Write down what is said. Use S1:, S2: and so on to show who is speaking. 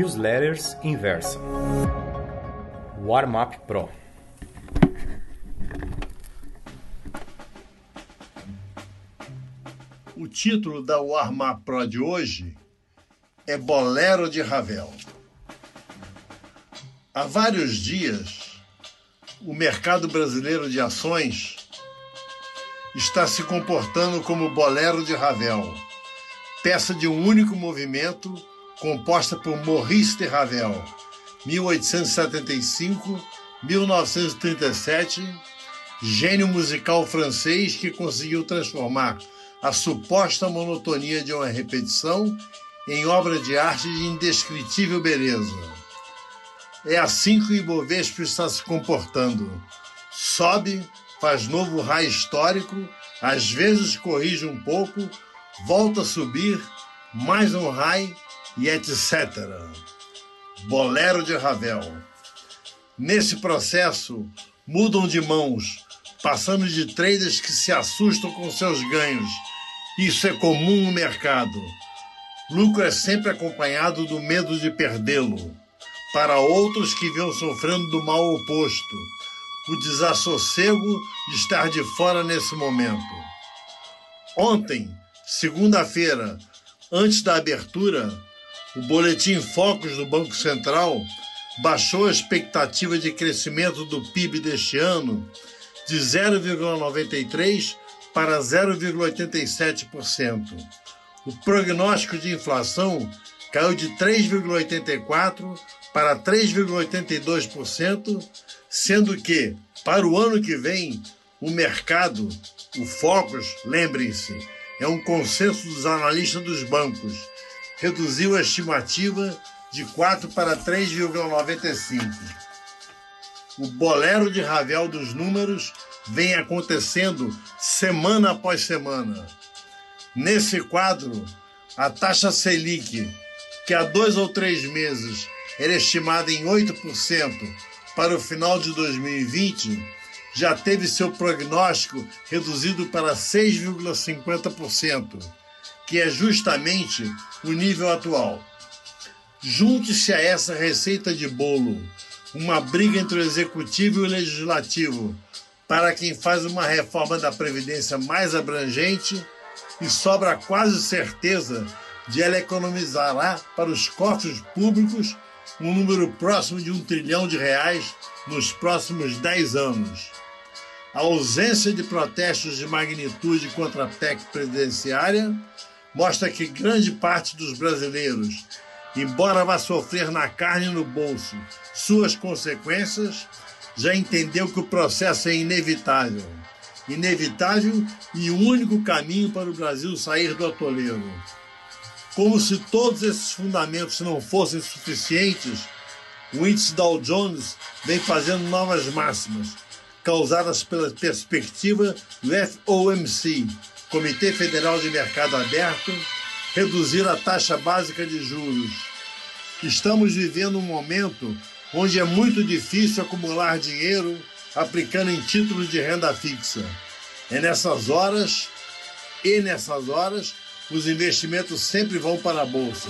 S1: Newsletters Inversa. Warm Up Pro.
S2: O título da Warm Up Pro de hoje é Bolero de Ravel. Há vários dias, o mercado brasileiro de ações está se comportando como Bolero de Ravel, peça de um único movimento composta por Maurice de Ravel, 1875-1937, gênio musical francês que conseguiu transformar a suposta monotonia de uma repetição em obra de arte de indescritível beleza. É assim que o Ibovespa está se comportando. Sobe, faz novo raio histórico, às vezes corrige um pouco, volta a subir, mais um raio e etc. Bolero de Ravel. Nesse processo, mudam de mãos, passando de traders que se assustam com seus ganhos. Isso é comum no mercado. Lucro é sempre acompanhado do medo de perdê-lo. Para outros que vinham sofrendo do mal oposto, o desassossego de estar de fora nesse momento. Ontem, segunda-feira, antes da abertura, o boletim Focus do Banco Central baixou a expectativa de crescimento do PIB deste ano de 0,93% para 0,87%. O prognóstico de inflação caiu de 3,84% para 3,82%, sendo que, para o ano que vem, o mercado, o Focus, lembrem-se, é um consenso dos analistas dos bancos reduziu a estimativa de 4 para 3,95. O bolero de Ravel dos números vem acontecendo semana após semana. Nesse quadro, a taxa Selic, que há dois ou três meses era estimada em 8% para o final de 2020, já teve seu prognóstico reduzido para 6,50% que é justamente o nível atual. Junte-se a essa receita de bolo, uma briga entre o executivo e o legislativo, para quem faz uma reforma da Previdência mais abrangente e sobra quase certeza de ela economizará para os cofres públicos um número próximo de um trilhão de reais nos próximos 10 anos. A ausência de protestos de magnitude contra a PEC presidenciária mostra que grande parte dos brasileiros, embora vá sofrer na carne e no bolso suas consequências, já entendeu que o processo é inevitável. Inevitável e o único caminho para o Brasil sair do atoleiro. Como se todos esses fundamentos não fossem suficientes, o índice Dow Jones vem fazendo novas máximas, causadas pela perspectiva do FOMC, Comitê Federal de Mercado Aberto, reduzir a taxa básica de juros. Estamos vivendo um momento onde é muito difícil acumular dinheiro aplicando em títulos de renda fixa. É nessas horas, e nessas horas, os investimentos sempre vão para a bolsa.